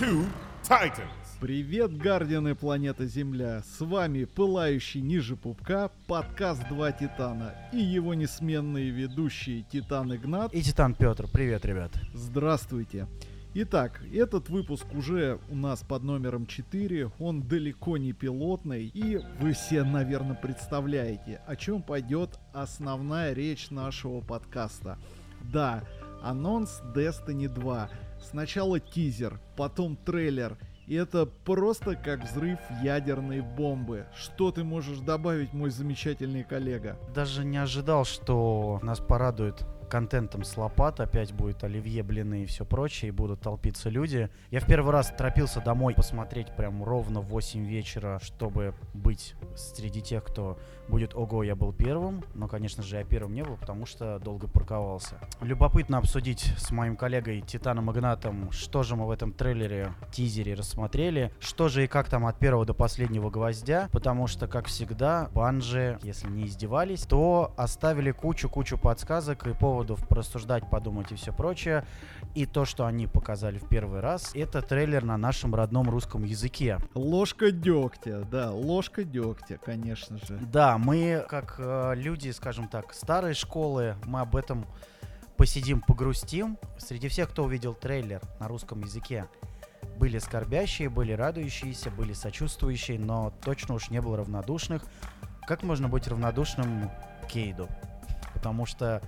Two Titans. Привет, гардианы планеты Земля! С вами пылающий ниже пупка подкаст «Два Титана» и его несменные ведущие Титан Игнат. И Титан Петр. Привет, ребят. Здравствуйте! Итак, этот выпуск уже у нас под номером 4, он далеко не пилотный, и вы все, наверное, представляете, о чем пойдет основная речь нашего подкаста. Да, анонс Destiny 2. Сначала тизер, потом трейлер, и это просто как взрыв ядерной бомбы. Что ты можешь добавить, мой замечательный коллега? Даже не ожидал, что нас порадует контентом с лопат, опять будет оливье, блины и все прочее, и будут толпиться люди. Я в первый раз торопился домой посмотреть прям ровно в 8 вечера, чтобы быть среди тех, кто будет «Ого, я был первым», но, конечно же, я первым не был, потому что долго парковался. Любопытно обсудить с моим коллегой Титаном Игнатом, что же мы в этом трейлере, тизере рассмотрели, что же и как там от первого до последнего гвоздя, потому что, как всегда, банжи, если не издевались, то оставили кучу-кучу подсказок и поводов порассуждать, подумать и все прочее. И то, что они показали в первый раз, это трейлер на нашем родном русском языке. Ложка дегтя, да, ложка дегтя, конечно же. Да, мы, как э, люди, скажем так, старой школы, мы об этом посидим, погрустим. Среди всех, кто увидел трейлер на русском языке, были скорбящие, были радующиеся, были сочувствующие, но точно уж не было равнодушных. Как можно быть равнодушным Кейду? Потому что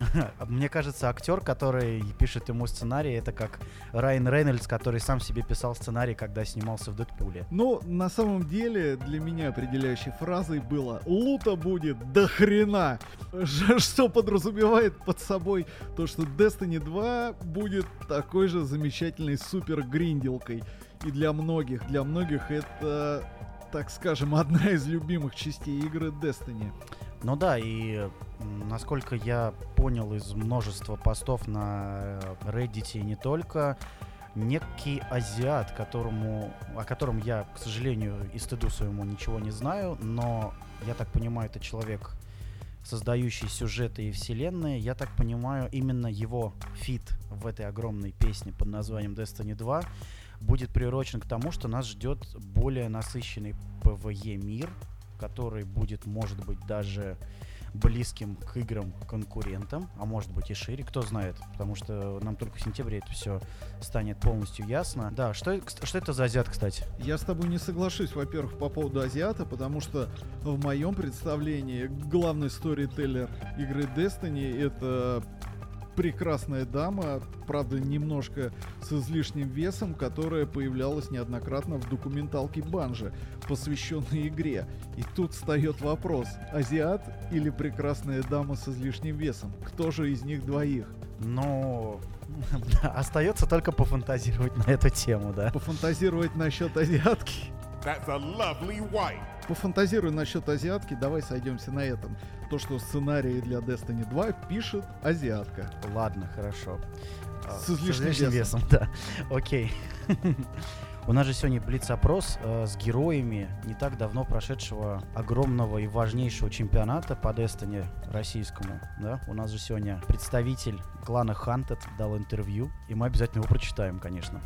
мне кажется, актер, который пишет ему сценарий, это как Райан Рейнольдс, который сам себе писал сценарий, когда снимался в Дэдпуле. Ну, на самом деле, для меня определяющей фразой было «Лута будет до хрена!» Что подразумевает под собой то, что Destiny 2 будет такой же замечательной супер гринделкой. И для многих, для многих это, так скажем, одна из любимых частей игры Destiny. Ну да, и насколько я понял из множества постов на э, Reddit и не только, некий азиат, которому, о котором я, к сожалению, и стыду своему ничего не знаю, но я так понимаю, это человек, создающий сюжеты и вселенные. Я так понимаю, именно его фит в этой огромной песне под названием Destiny 2 будет приурочен к тому, что нас ждет более насыщенный PvE мир, который будет, может быть, даже близким к играм конкурентам, а может быть и шире, кто знает, потому что нам только в сентябре это все станет полностью ясно. Да, что, что это за азиат, кстати? Я с тобой не соглашусь, во-первых, по поводу азиата, потому что в моем представлении главный сторителлер игры Destiny это прекрасная дама, правда, немножко с излишним весом, которая появлялась неоднократно в документалке Банжи, посвященной игре. И тут встает вопрос, азиат или прекрасная дама с излишним весом? Кто же из них двоих? Ну, остается только пофантазировать на эту тему, да. Пофантазировать насчет азиатки? That's a lovely white. Пофантазируй насчет азиатки, давай сойдемся на этом. То, что сценарий для Destiny 2 пишет азиатка. Ладно, хорошо. С излишним, весом. весом. Да, окей. У нас же сегодня блиц-опрос э, с героями не так давно прошедшего огромного и важнейшего чемпионата по Destiny российскому. Да? У нас же сегодня представитель клана Hunted дал интервью, и мы обязательно его прочитаем, конечно.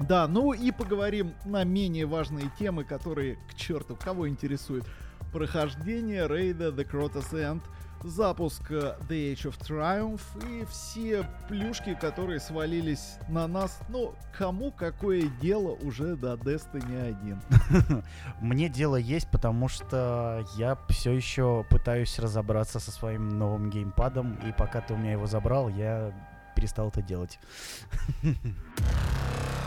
Да, ну и поговорим на менее важные темы, которые, к черту, кого интересует. Прохождение рейда The Crotus End, запуск э, The Age of Triumph и все плюшки, которые свалились на нас. Ну, кому какое дело уже до Destiny 1? Мне дело есть, потому что я все еще пытаюсь разобраться со своим новым геймпадом, и пока ты у меня его забрал, я перестал это делать.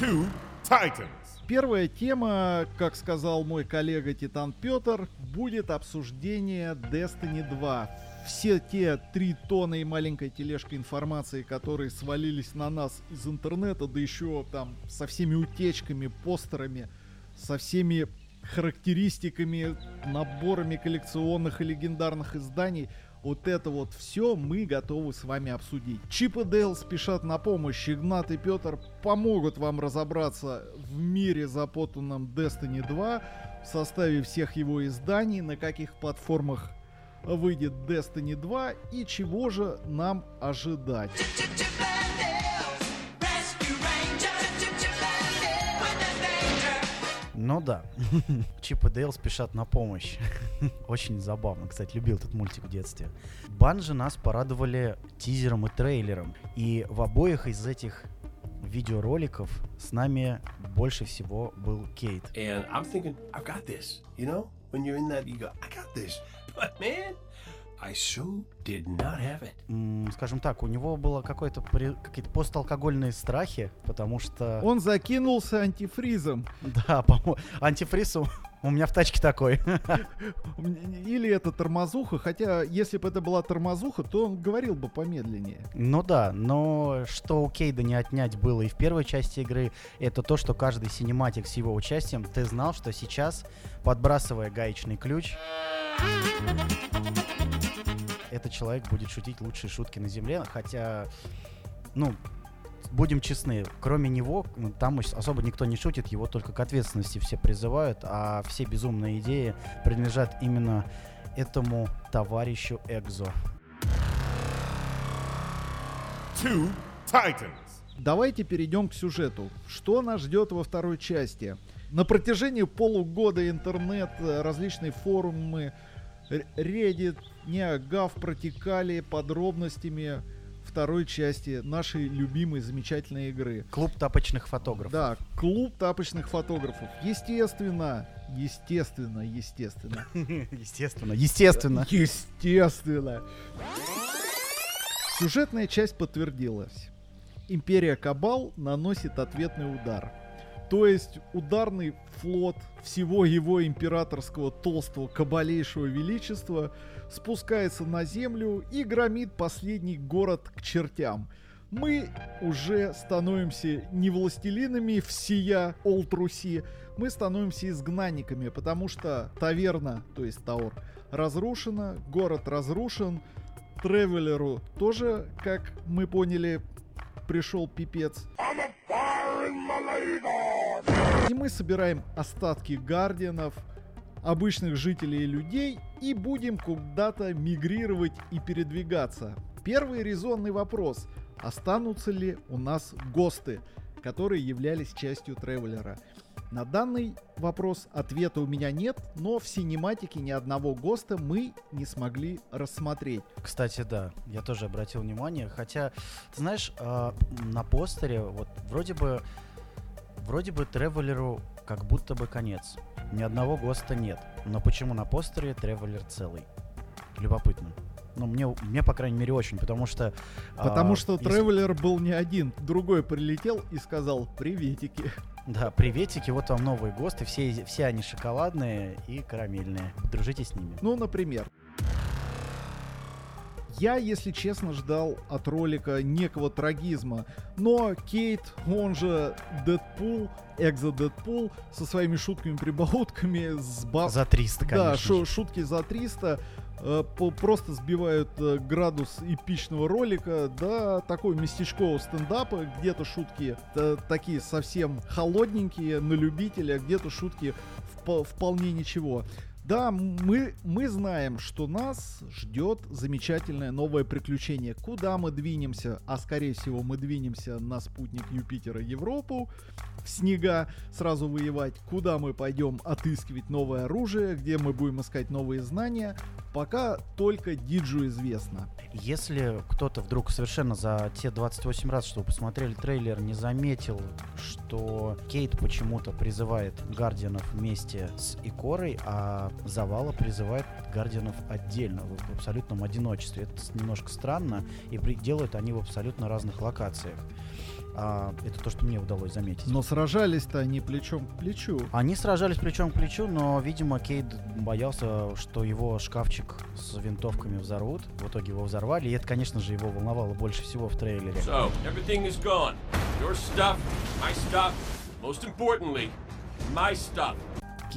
Two Titans. Первая тема, как сказал мой коллега Титан Петр, будет обсуждение Destiny 2. Все те три тонны и маленькая тележка информации, которые свалились на нас из интернета, да еще там со всеми утечками, постерами, со всеми характеристиками, наборами коллекционных и легендарных изданий – вот это вот все мы готовы с вами обсудить. Чип и Дейл спешат на помощь. Игнат и Петр помогут вам разобраться в мире, запутанном Destiny 2, в составе всех его изданий, на каких платформах выйдет Destiny 2 и чего же нам ожидать. Ну да. Чип и Дейл спешат на помощь. Очень забавно, кстати, любил этот мультик в детстве. Банжи нас порадовали тизером и трейлером. И в обоих из этих видеороликов с нами больше всего был Кейт. And I'm thinking, I've got this. You know, when you're in that, you go, I got this. But man, Скажем так, у него было какое-то при- какие-то посталкогольные страхи, потому что... Он закинулся антифризом. Да, по-моему, антифриз у у меня в тачке такой. Или это тормозуха, хотя если бы это была тормозуха, то он говорил бы помедленнее. Ну да, но что у Кейда не отнять было и в первой части игры, это то, что каждый синематик с его участием, ты знал, что сейчас, подбрасывая гаечный ключ, этот человек будет шутить лучшие шутки на земле, хотя, ну, будем честны, кроме него, ну, там ос- особо никто не шутит, его только к ответственности все призывают, а все безумные идеи принадлежат именно этому товарищу Экзо. Two Titans. Давайте перейдем к сюжету. Что нас ждет во второй части? На протяжении полугода интернет, э, различные форумы, Reddit, NeoGAF протекали подробностями второй части нашей любимой замечательной игры. Клуб тапочных фотографов. Да, клуб тапочных фотографов. Естественно, естественно, естественно. Естественно, естественно. Естественно. Сюжетная часть подтвердилась. Империя Кабал наносит ответный удар. То есть ударный флот всего его императорского толстого кабалейшего величества спускается на землю и громит последний город к чертям. Мы уже становимся не властелинами всея Олтруси, мы становимся изгнанниками, потому что таверна, то есть Таур, разрушена, город разрушен, Тревелеру тоже, как мы поняли, пришел пипец. И мы собираем остатки гардианов, обычных жителей и людей, и будем куда-то мигрировать и передвигаться. Первый резонный вопрос. Останутся ли у нас ГОСТы, которые являлись частью Тревелера? На данный вопрос ответа у меня нет, но в синематике ни одного ГОСТа мы не смогли рассмотреть. Кстати, да, я тоже обратил внимание. Хотя, ты знаешь, а, на постере вот вроде бы, вроде бы Тревелеру как будто бы конец. Ни одного ГОСТа нет. Но почему на постере Тревелер целый? Любопытно. Ну, мне, мне, по крайней мере, очень, потому что... а, Потому что если- Тревелер был не один, другой прилетел и сказал «Приветики». Да, приветики, вот вам новые ГОСТы, все, все они шоколадные и карамельные. Дружите с ними. Ну, например. Я, если честно, ждал от ролика некого трагизма, но Кейт, он же Дэдпул, экзо Дэдпул, со своими шутками-прибаутками, с баб... За 300, конечно Да, шу- шутки за 300 э, по- просто сбивают э, градус эпичного ролика до такой местечкового стендапа. Где-то шутки э, такие совсем холодненькие, на любителя, где-то шутки впо- вполне ничего. Да, мы, мы знаем, что нас ждет замечательное новое приключение. Куда мы двинемся? А скорее всего мы двинемся на спутник Юпитера Европу, в снега сразу воевать. Куда мы пойдем отыскивать новое оружие, где мы будем искать новые знания, пока только Диджу известно. Если кто-то вдруг совершенно за те 28 раз, что вы посмотрели трейлер, не заметил, что Кейт почему-то призывает Гардианов вместе с Икорой, а Завала призывает Гардианов отдельно, в абсолютном одиночестве. Это немножко странно, и делают они в абсолютно разных локациях. А, это то, что мне удалось заметить. Но сражались-то они плечом к плечу. Они сражались плечом к плечу, но, видимо, Кейт боялся, что его шкафчик с винтовками взорвут. В итоге его взорвали, и это, конечно же, его волновало больше всего в трейлере. So, everything is gone. Your stuff, my stuff, most importantly, my stuff.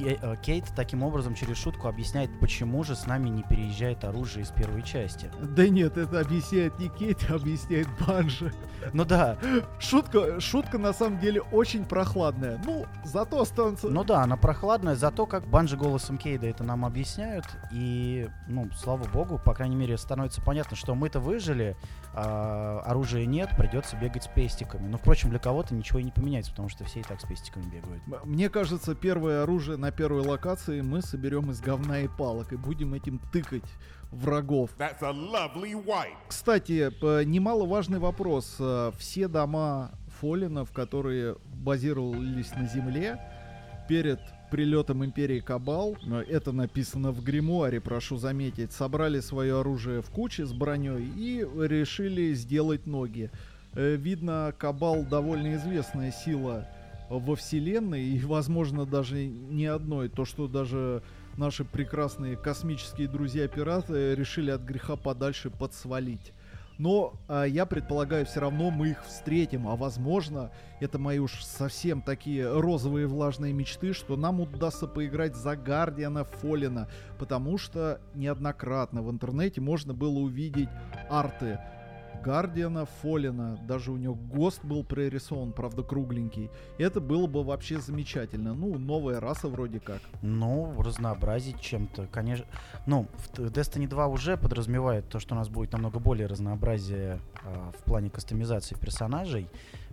Э, Кейт таким образом через шутку объясняет, почему же с нами не переезжает оружие из первой части. Да нет, это объясняет не Кейт, а объясняет Банжи. Ну да, Шутка, шутка на самом деле очень прохладная. Ну, зато останется... ну да, она прохладная, зато как Банжи голосом Кейда это нам объясняют, и, ну, слава богу, по крайней мере, становится понятно, что мы-то выжили, а оружия нет, придется бегать с пестиками. Но, впрочем, для кого-то ничего и не поменяется, потому что все и так с пестиками бегают. Мне кажется, первое оружие на первой локации мы соберем из говна и палок и будем этим тыкать врагов. That's a lovely wife. Кстати, немаловажный вопрос. Э, Все дома Фолинов, которые базировались на Земле перед прилетом Империи Кабал, э, это написано в гримуаре, прошу заметить, собрали свое оружие в куче с броней и решили сделать ноги. Э, Видно, Кабал довольно известная сила во Вселенной, и, возможно, даже не одной. То, что даже наши прекрасные космические друзья-пираты решили от греха подальше подсвалить. Но а, я предполагаю, все равно мы их встретим, а возможно, это мои уж совсем такие розовые влажные мечты, что нам удастся поиграть за Гардиана Фолина, потому что неоднократно в интернете можно было увидеть арты Гардиана Фолина, даже у него ГОСТ был прорисован, правда кругленький. Это было бы вообще замечательно. Ну, новая раса вроде как. Ну, разнообразить чем-то, конечно. Ну, в Destiny 2 уже подразумевает то, что у нас будет намного более разнообразие а, в плане кастомизации персонажей.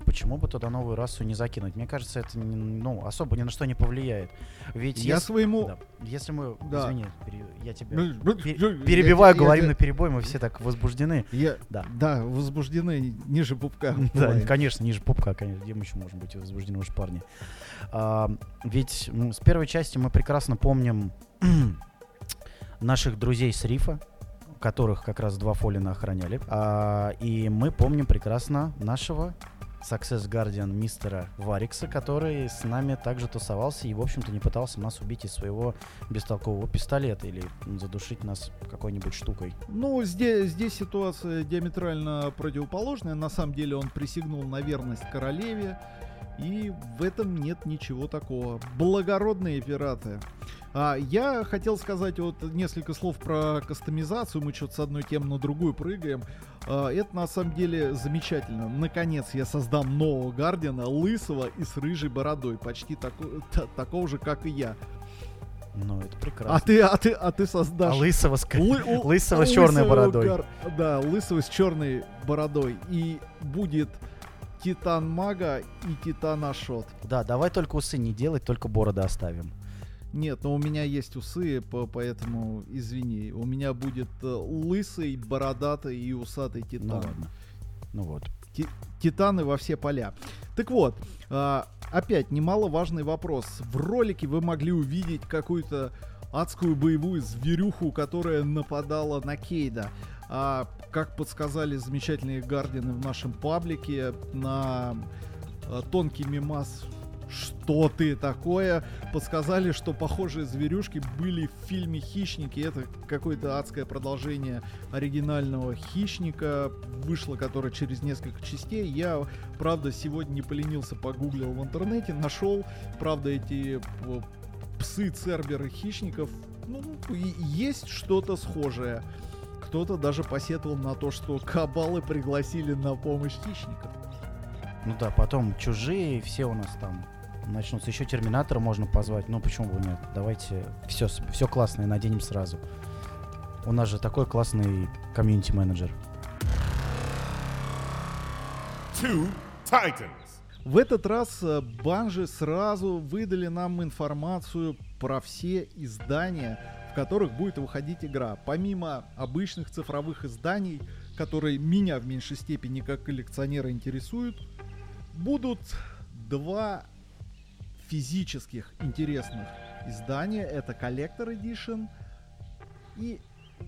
Почему бы туда новую расу не закинуть? Мне кажется, это ну, особо ни на что не повлияет. Ведь Я ес- своему... да, если мы... Да. Извини, пере- я тебя Ну, пе- я- перебиваю, я- говорим я- на перебой, мы все так возбуждены. Я, Да. да, возбуждены ниже пупка. Да, бывает. конечно, ниже пупка, конечно, где мы еще можем быть возбуждены уж парни. А, ведь ну, с первой части мы прекрасно помним наших друзей с рифа, которых как раз два Фолина охраняли. А, и мы помним прекрасно нашего Success Guardian мистера Варикса, который с нами также тусовался и, в общем-то, не пытался нас убить из своего бестолкового пистолета или задушить нас какой-нибудь штукой. Ну, здесь, здесь ситуация диаметрально противоположная. На самом деле он присягнул на верность королеве. И в этом нет ничего такого. Благородные пираты. А, я хотел сказать вот несколько слов про кастомизацию. Мы что-то с одной темы на другую прыгаем. А, это на самом деле замечательно. Наконец я создам нового Гардиана, лысого и с рыжей бородой. Почти тако- та- такого же, как и я. Ну, это прекрасно. А ты, а ты, а ты создашь... А лысого с... Лы- Лысого с черной бородой. гар- Да, лысого с черной бородой. И будет Титан Мага и Титан Ашот. Да, давай только усы не делать, только бороды оставим. Нет, но у меня есть усы, по- поэтому извини. У меня будет э, лысый, бородатый и усатый Ну Титан. ладно. Ну вот. Ти- Титаны во все поля. Так вот, а, опять немаловажный вопрос. В ролике вы могли увидеть какую-то адскую боевую зверюху, которая нападала на Кейда. А, как подсказали замечательные гардины в нашем паблике, на а, тонкий мимас что ты такое? Подсказали, что похожие зверюшки были в фильме «Хищники». Это какое-то адское продолжение оригинального «Хищника», вышло которое через несколько частей. Я, правда, сегодня не поленился, погуглил в интернете, нашел, правда, эти п- псы Церберы хищников. Ну, есть что-то схожее. Кто-то даже посетовал на то, что кабалы пригласили на помощь хищников. Ну да, потом чужие, все у нас там начнутся. Еще терминатора можно позвать. Ну почему бы нет? Давайте все, все классное наденем сразу. У нас же такой классный комьюнити-менеджер. Two Titans. В этот раз э, Банжи сразу выдали нам информацию про все издания, в которых будет выходить игра. Помимо обычных цифровых изданий, которые меня в меньшей степени как коллекционера интересуют, будут два физических интересных издания. Это Collector Edition и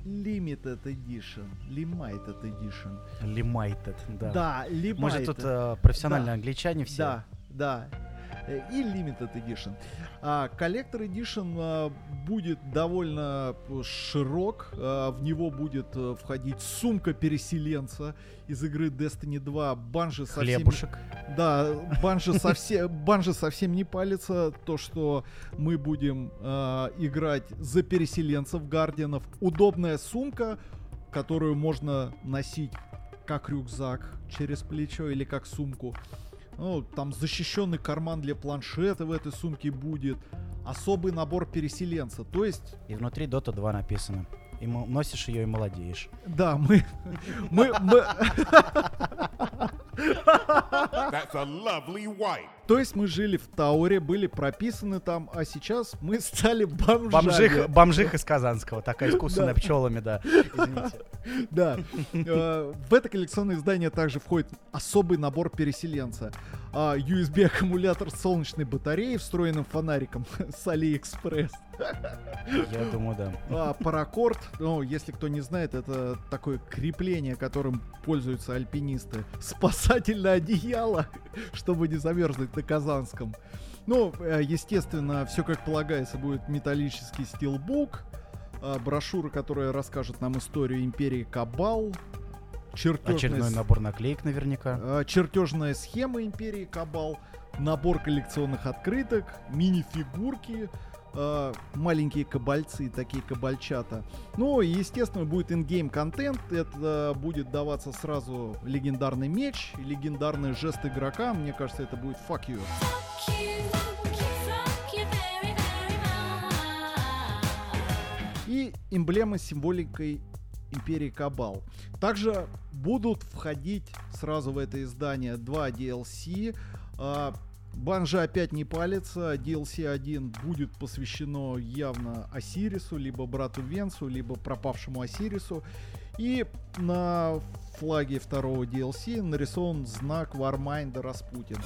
Limited Edition. Limited Edition. Limited, да. Да, Limited. Мы же тут э, профессиональные Да. англичане все. Да, да. Э, И Limited Edition. А Collector Edition а, будет довольно э, широк. а, В него будет э, входить сумка переселенца из игры Destiny 2. Банжи совсем... Хлебушек. Да, Банжи совсем, Банжи совсем не палится. То, что мы будем э, играть за переселенцев, гардианов. Удобная сумка, которую можно носить как рюкзак через плечо или как сумку. Ну, там защищенный карман для планшета в этой сумке будет. Особый набор переселенца. То есть, И внутри Dota 2 написано. И носишь ее и молодеешь. да, мы... мы, мы That's a lovely white. то есть мы жили в Тауре, были прописаны там, а сейчас мы стали бомжами. Бомжих, бомжих из Казанского, такая искусственная пчелами, да. Извините. Да. Э, В это коллекционное издание также входит особый набор переселенца. А, USB-аккумулятор с солнечной батареей, встроенным фонариком с Алиэкспресс. Я думаю, да. А, паракорд, ну, если кто не знает, это такое крепление, которым пользуются альпинисты. Спасательное одеяло, чтобы не замерзнуть на Казанском. Ну, э, естественно, все как полагается будет металлический стилбук, а, брошюра, которая расскажет нам историю империи Кабал, чертежная, Очередной набор наклеек наверняка. а, чертежная схема империи Кабал, набор коллекционных открыток, мини-фигурки, а, маленькие кабальцы, такие кабальчата. Ну и, естественно, будет ингейм контент. Это будет даваться сразу легендарный меч, легендарный жест игрока. Мне кажется, это будет fuck you. И эмблема с символикой Империи Кабал. Также будут входить сразу в это издание два DLC. А, Банжи опять не палится. DLC 1 будет посвящено явно Осирису, либо брату Венсу, либо пропавшему Осирису. И на флаге второго DLC нарисован знак Вармайнда Распутин.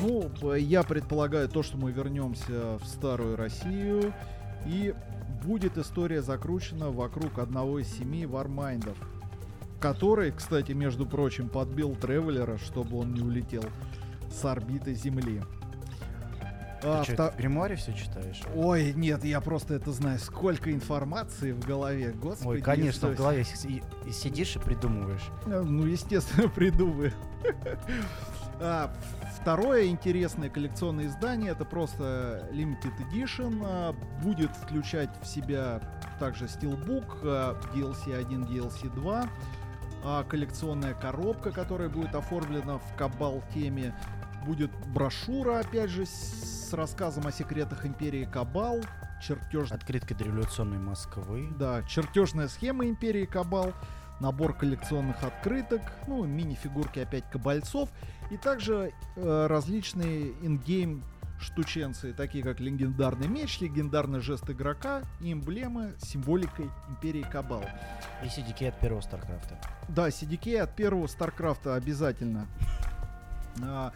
Ну, я предполагаю то, что мы вернемся в старую Россию, и будет история закручена вокруг одного из семи вармайндов, который, кстати, между прочим, подбил Тревелера, чтобы он не улетел с орбиты Земли. А, Ты вта- что, в гримуаре все читаешь? Ой, нет, я просто это знаю. Сколько информации в голове, господи. Ой, конечно, в голове и, и сидишь и придумываешь. Э, Ну, естественно, придумаю. А, Второе интересное коллекционное издание это просто Limited Edition. а, Будет включать в себя также Steelbook, а, DLC 1, DLC 2. А, Коллекционная коробка, которая будет оформлена в Кабал теме. Будет брошюра, опять же, с рассказом о секретах Империи Кабал. Чертеж Открытка дореволюционной Москвы. да, чертежная схема Империи Кабал, набор коллекционных открыток, ну, мини-фигурки опять кабальцов, и также э, различные in-game штученцы, такие как легендарный меч, легендарный жест игрока и эмблемы с символикой Империи Кабал. И CD-key от первого Старкрафта. Да, CD-key от первого Старкрафта обязательно. А,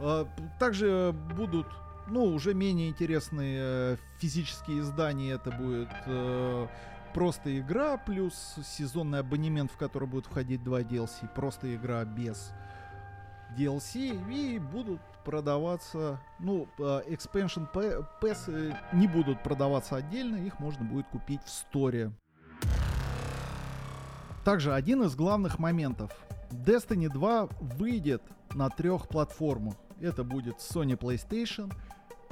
а, также будут, ну, уже менее интересные э, физические издания. Это будет э, просто игра плюс сезонный абонемент, в который будет входить два DLC. Просто игра без DLC. И будут продаваться, ну, э, expansion Pass э, не будут продаваться отдельно, их можно будет купить в сторе. Также один из главных моментов. Destiny 2 выйдет на трех платформах. Это будет Sony PlayStation,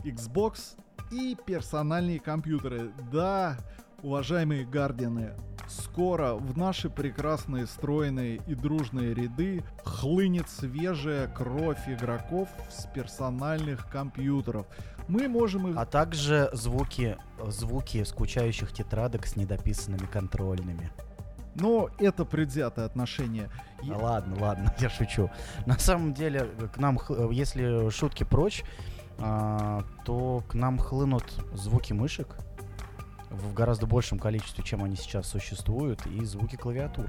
Xbox и персональные компьютеры. Да, уважаемые гардианы, скоро в наши прекрасные стройные и дружные ряды хлынет свежая кровь игроков с персональных компьютеров. Мы можем их А также звуки, звуки скучающих тетрадок с недописанными контрольными. Но это предвзятое отношение. Я- ладно, ладно, я шучу. На самом деле, к нам, если шутки прочь, а, то к нам хлынут звуки мышек в гораздо большем количестве, чем они сейчас существуют, и звуки клавиатур.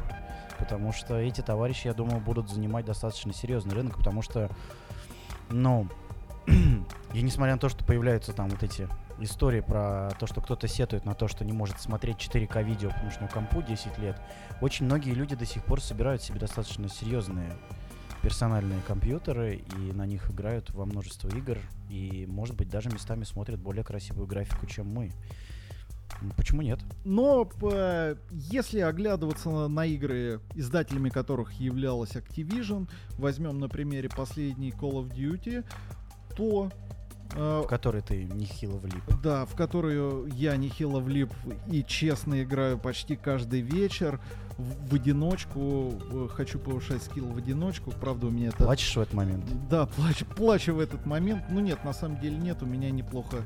Потому что эти товарищи, я думаю, будут занимать достаточно серьезный рынок, потому что, ну, и несмотря на то, что появляются там вот эти истории про то, что кто-то сетует на то, что не может смотреть 4К видео, потому что у компу 10 лет, очень многие люди до сих пор собирают себе достаточно серьезные персональные компьютеры, и на них играют во множество игр, и, может быть, даже местами смотрят более красивую графику, чем мы. Почему нет? Но п- если оглядываться на, на игры, издателями которых являлась Activision, возьмем на примере последний Call of Duty, то э, В который ты нехило влип. да, в которую я нехило влип и честно играю почти каждый вечер в, в одиночку. э, Хочу повышать скилл в одиночку. Правда, у меня это... Плачешь в этот момент? Да, плачу, плачу в этот момент. Ну нет, на самом деле нет, у меня неплохо,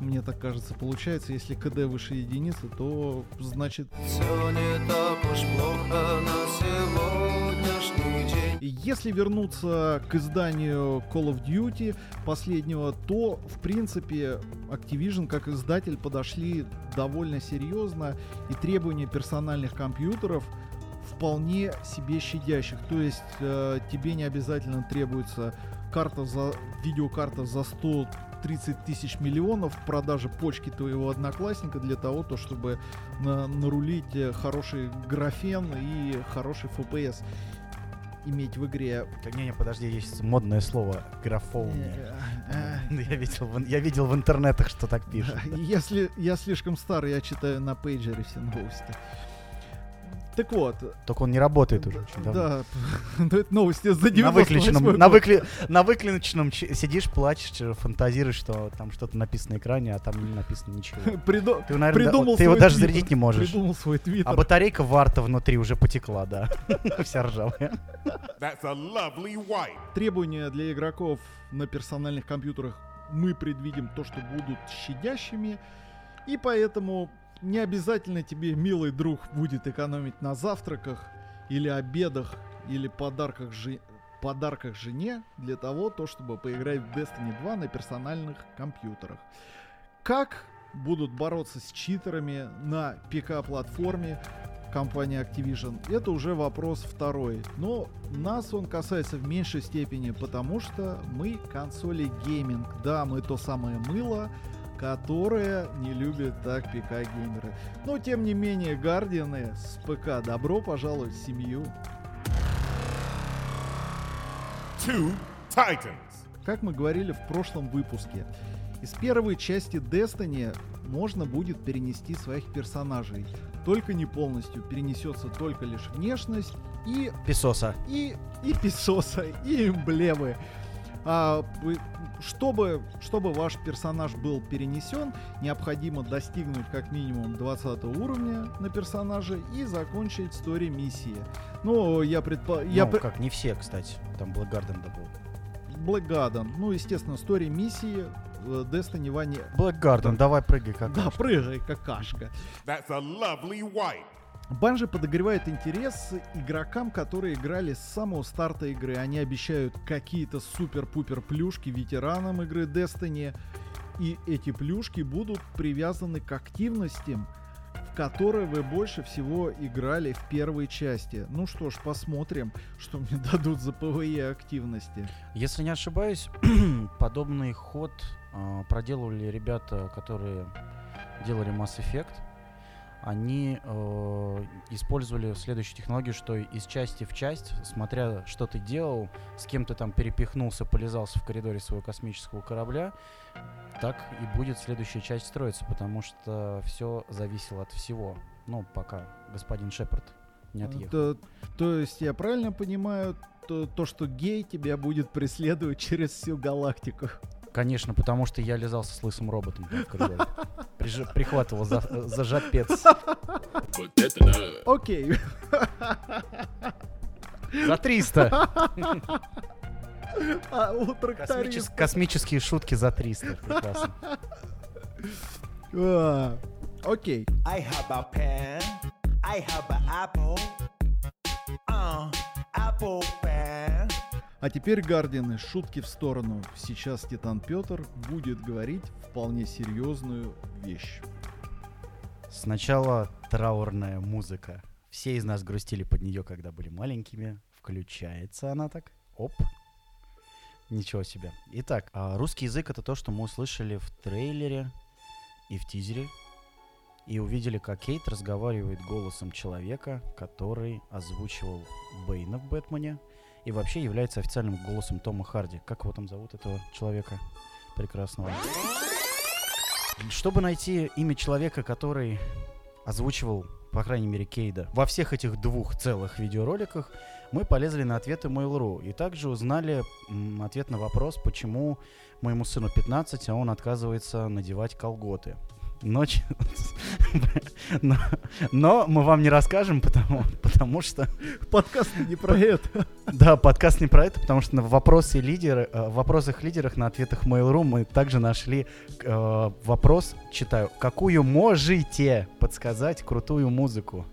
мне так кажется, получается. Если КД выше единицы, то значит... Все не так уж плохо на сегодняшний день. Если вернуться к изданию Call of Duty последнего, то, в принципе, Activision как издатель подошли довольно серьезно, и требования персональных компьютеров вполне себе щадящих. То есть э, тебе не обязательно требуется карта за видеокарта за 130 тысяч миллионов в продаже почки твоего одноклассника для того, то, чтобы на- нарулить э, хороший графен и хороший FPS иметь в игре. Так, Не-не, подожди, есть модное слово графоуни. Э, э, Я видел, я видел в интернетах, что так пишут. Если я слишком стар, я читаю на пейджере все новости. Так вот, Только он не работает уже да, ну это новости за 98 На выключенном, на, выкли, на выключенном ч- сидишь, плачешь, фантазируешь, что там что-то написано на экране, а там не написано ничего. Придо- Ты, наверное, да- придумал ты его свой даже твиттер, зарядить не можешь. Придумал свой твиттер. А батарейка варта внутри уже потекла, да. Вся ржавая. Требования для игроков на персональных компьютерах мы предвидим то, что будут щадящими, и поэтому не обязательно тебе, милый друг, будет экономить на завтраках или обедах или подарках, жи- подарках жене для того, то, чтобы поиграть в Destiny 2 на персональных компьютерах. Как будут бороться с читерами на ПК-платформе компании Activision, это уже вопрос второй. Но нас он касается в меньшей степени, потому что мы консоли гейминг. Да, мы то самое мыло, которое не любят так ПК-геймеры. Но, тем не менее, Гардианы с ПК добро пожаловать в семью. Two Titans. Как мы говорили в прошлом выпуске, из первой части Destiny можно будет перенести своих персонажей. Только не полностью, перенесется только лишь внешность и Песоса. и, и песоса, и эмблемы. А, чтобы, чтобы ваш персонаж был перенесен, необходимо достигнуть как минимум 20 уровня на персонаже и закончить стори миссии. Ну, я предпо... я ну, пре- как, не все, кстати. Там Блэкгарден добыл. Blackgarden. Ну, естественно, стори миссии э, Destiny 1 не- Блэкгарден, давай прыгай как Да, прыгай, какашка. That's a lovely wife. Банжи подогревает интерес игрокам, которые играли с самого старта игры. Они обещают какие-то супер-пупер плюшки ветеранам игры Destiny. И эти плюшки будут привязаны к активностям, в которые вы больше всего играли в первой части. Ну что ж, посмотрим, что мне дадут за ПВЕ активности. Если не ошибаюсь, подобный ход а, проделывали ребята, которые делали Mass Effect. Они э, использовали следующую технологию, что из части в часть, смотря что ты делал, с кем ты там перепихнулся, полезался в коридоре своего космического корабля, так и будет следующая часть строиться, потому что все зависело от всего. Ну, пока господин Шепард не отъехал. То, то есть я правильно понимаю, то, то, что гей тебя будет преследовать через всю галактику. Конечно, потому что я лизался с лысым роботом в коридоре. Прихватывал за, за жопец. Окей. За 300. А у Космичес- космические шутки за 300. Прекрасно. А, Окей. I have a pen. I have an apple. Uh, apple pen. А теперь, Гардины, шутки в сторону. Сейчас Титан Петр будет говорить вполне серьезную вещь. Сначала траурная музыка. Все из нас грустили под нее, когда были маленькими. Включается она так. Оп. Ничего себе. Итак, а, русский язык это то, что мы услышали в трейлере и в тизере. И увидели, как Кейт разговаривает голосом человека, который озвучивал Бэйна в Бэтмене. И вообще является официальным голосом Тома Харди. Как его там зовут, этого человека прекрасного? Чтобы найти имя человека, который озвучивал, по крайней мере, Кейда, во всех этих двух целых видеороликах, мы полезли на ответы Mail.ru и также узнали м, ответ на вопрос, почему моему сыну 15, а он отказывается надевать колготы. Но, ч- но, но мы вам не расскажем, потому, потому что Подкаст не про это. да, подкаст не про это, потому что на вопросе лидера, э, в вопросах лидерах на ответах Mail.ru мы также нашли э, вопрос, читаю, какую можете подсказать крутую музыку?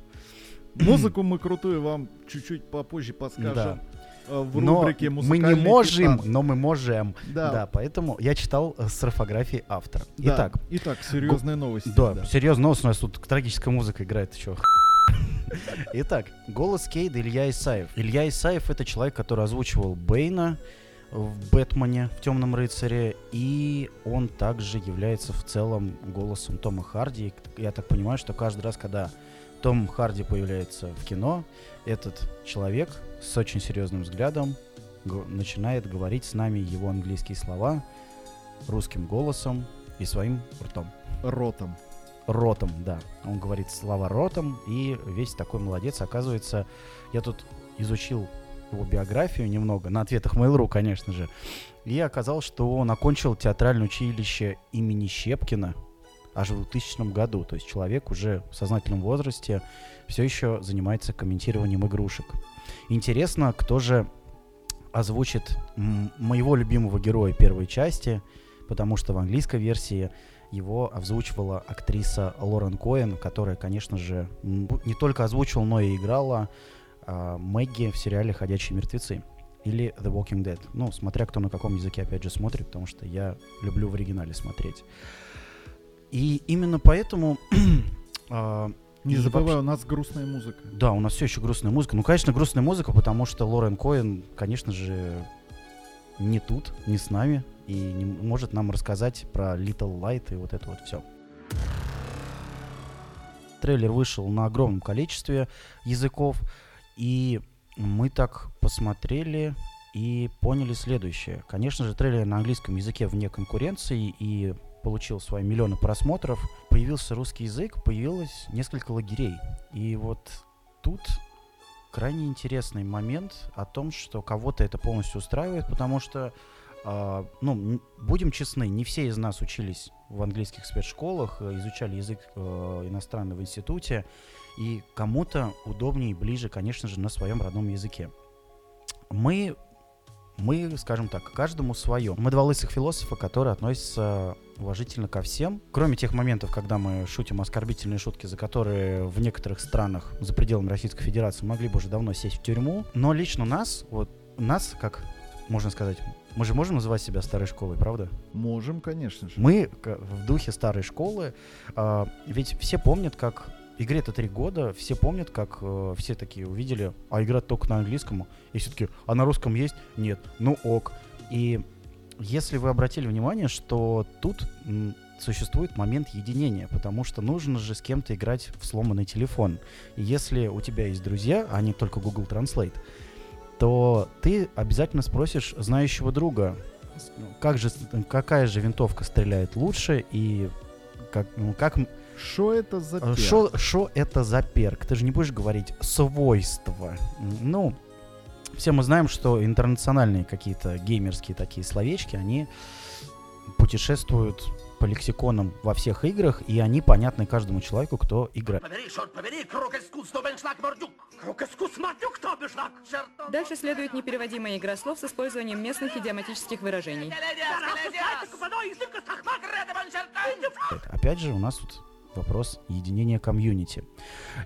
Музыку мы крутую вам чуть-чуть попозже подскажем. Да. Э, В Но рубрике мы «Музыкальный не можем, титан». но мы можем. Да. Да, поэтому я читал э, с орфографией автора. Да. Итак, Итак, серьезные новости. Да, серьезно, у нас тут трагическая музыка играет, еще. Итак, голос Кейда Илья Исаев. Илья Исаев это человек, который озвучивал Бейна в Бэтмене, в Темном рыцаре, и он также является в целом голосом Тома Харди. Я так понимаю, что каждый раз, когда Том Харди появляется в кино, этот человек с очень серьезным взглядом начинает говорить с нами его английские слова русским голосом и своим ртом. Ротом. Ротом, да. Он говорит слова ротом, и весь такой молодец. Оказывается, я тут изучил его биографию немного, на ответах Mail.ru, конечно же, и оказалось, что он окончил театральное училище имени Щепкина аж в 2000 году. То есть человек уже в сознательном возрасте все еще занимается комментированием игрушек. Интересно, кто же озвучит моего любимого героя первой части, потому что в английской версии его озвучивала актриса Лорен Коэн, которая, конечно же, не только озвучивала, но и играла а, Мэгги в сериале «Ходячие мертвецы» или «The Walking Dead». Ну, смотря кто на каком языке, опять же, смотрит, потому что я люблю в оригинале смотреть. И именно поэтому... а, Не забывай, у нас грустная музыка. да, у нас все еще грустная музыка. Ну, конечно, грустная музыка, потому что Лорен Коэн, конечно же, не тут, не с нами, и не может нам рассказать про Little Light и вот это вот все. Трейлер вышел на огромном количестве языков, и мы так посмотрели и поняли следующее. Конечно же, трейлер на английском языке вне конкуренции и получил свои миллионы просмотров. Появился русский язык, появилось несколько лагерей. И вот тут крайне интересный момент о том, что кого-то это полностью устраивает, потому что, а, ну, будем честны, не все из нас учились в английских спецшколах, э, изучали язык э, иностранный в институте, и кому-то удобнее и ближе, конечно же, на своем родном языке. Мы, мы, скажем так, каждому свое. Мы два лысых философа, которые относятся уважительно ко всем, кроме тех моментов, когда мы шутим оскорбительные шутки, за которые в некоторых странах за пределами Российской Федерации могли бы уже давно сесть в тюрьму. Но лично нас, вот нас, как можно сказать, мы же можем называть себя старой школой, правда? Можем, конечно же. Мы в духе старой школы, а, ведь все помнят, как игре-то три года, все помнят, как э, все такие увидели, а игра только на английском, и все таки а на русском есть? Нет, ну ок. И если вы обратили внимание, что тут существует момент единения, потому что нужно же с кем-то играть в сломанный телефон. И если у тебя есть друзья, а не только Google Translate, то ты обязательно спросишь знающего друга, ну, как же, какая же винтовка стреляет лучше и как, ну, как Что это за э, перк? Шо это за перк? Ты же не будешь говорить свойства. Ну, все мы знаем, что интернациональные какие-то геймерские такие словечки, они путешествуют по лексиконам во всех играх, и они понятны каждому человеку, кто играет. Дальше следует непереводимая игра слов с использованием местных идиоматических выражений. Опять же, у нас тут вопрос единения комьюнити.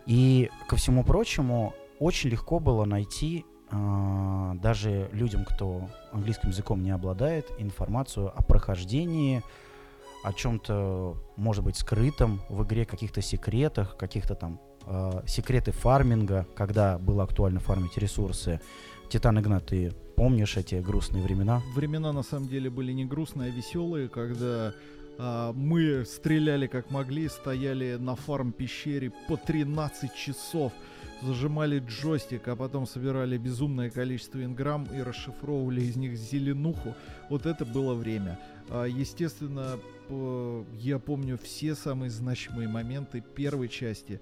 И ко всему прочему, очень легко было найти даже людям, кто английским языком не обладает, информацию о прохождении, о чем-то, может быть, скрытом в игре, каких-то секретах, каких-то там а, секреты фарминга, когда было актуально фармить ресурсы. Титан Игнат, ты помнишь эти грустные времена? Времена на самом деле были не грустные, а веселые, когда А, Мы стреляли как могли, стояли на фарм-пещере по 13 часов, зажимали джойстик, а потом собирали безумное количество инграмм и расшифровывали из них зеленуху. Вот это было время. А, Естественно, я помню все самые значимые моменты первой части.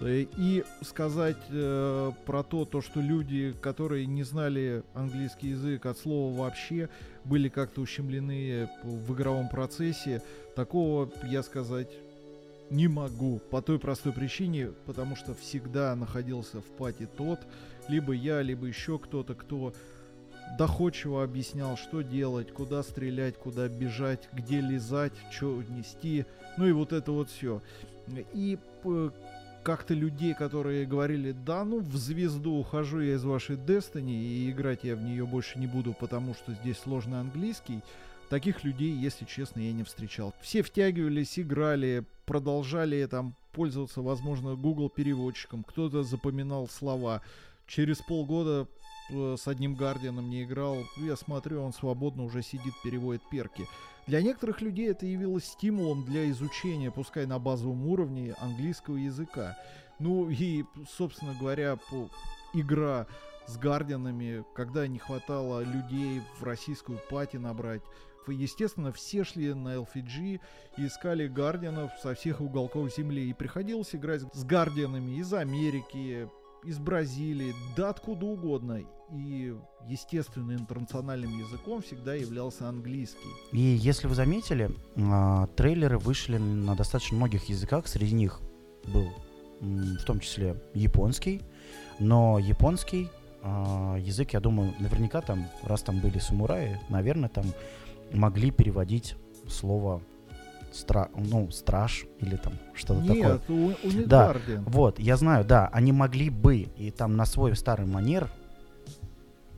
Э, И сказать э, про то, то, что люди, которые не знали английский язык от слова вообще, были как-то ущемлены в игровом процессе, такого я сказать не могу. По той простой причине, потому что всегда находился в пати тот, либо я, либо еще кто-то, кто доходчиво объяснял, что делать, куда стрелять, куда бежать, где лизать, что нести, ну и вот это вот все. И как-то людей, которые говорили, да ну в звезду ухожу я из вашей Destiny и играть я в нее больше не буду, потому что здесь сложный английский, таких людей, если честно, я не встречал. Все втягивались, играли, продолжали там пользоваться, возможно, Google переводчиком, кто-то запоминал слова. Через полгода э, с одним Гардианом не играл, я смотрю, он свободно уже сидит, переводит перки. Для некоторых людей это явилось стимулом для изучения, пускай на базовом уровне, английского языка. Ну и, собственно говоря, по- игра с Гардианами, когда не хватало людей в российскую пати набрать. Естественно, все шли на LFG и искали Гардианов со всех уголков земли. И приходилось играть с Гардианами из Америки, из Бразилии, да откуда угодно. И, естественно, интернациональным языком всегда являлся английский. И если вы заметили, а, трейлеры вышли на достаточно многих языках. Среди них был в том числе японский. Но японский а, язык, я думаю, наверняка там, раз там были самураи, наверное, там могли переводить слово стра ну, страж или там что-то такое. Нет, у, у них Да. Вот, я знаю, да, они могли бы, и там на свой старый манер,